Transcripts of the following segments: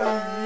Bye.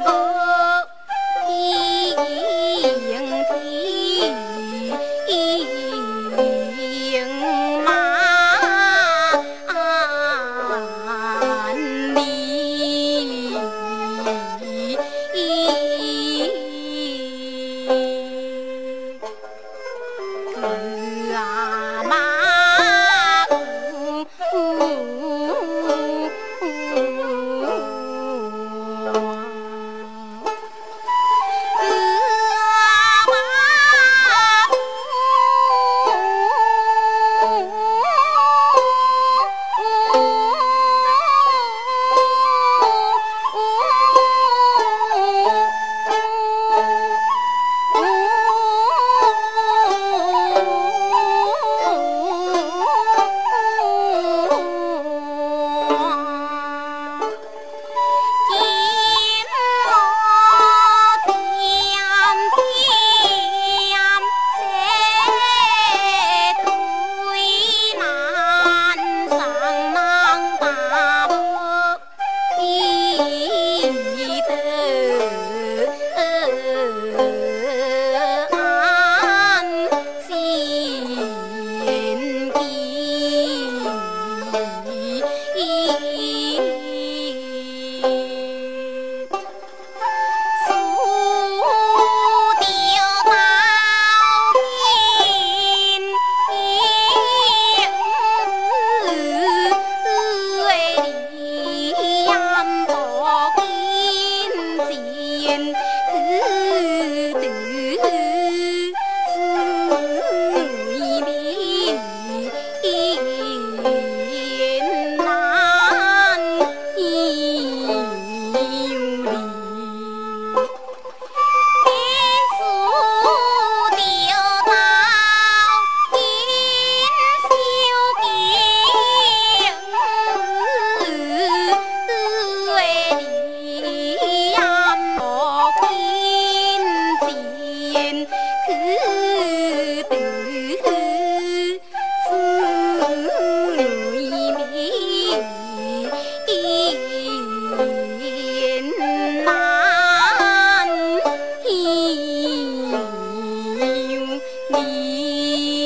不，行千里。你。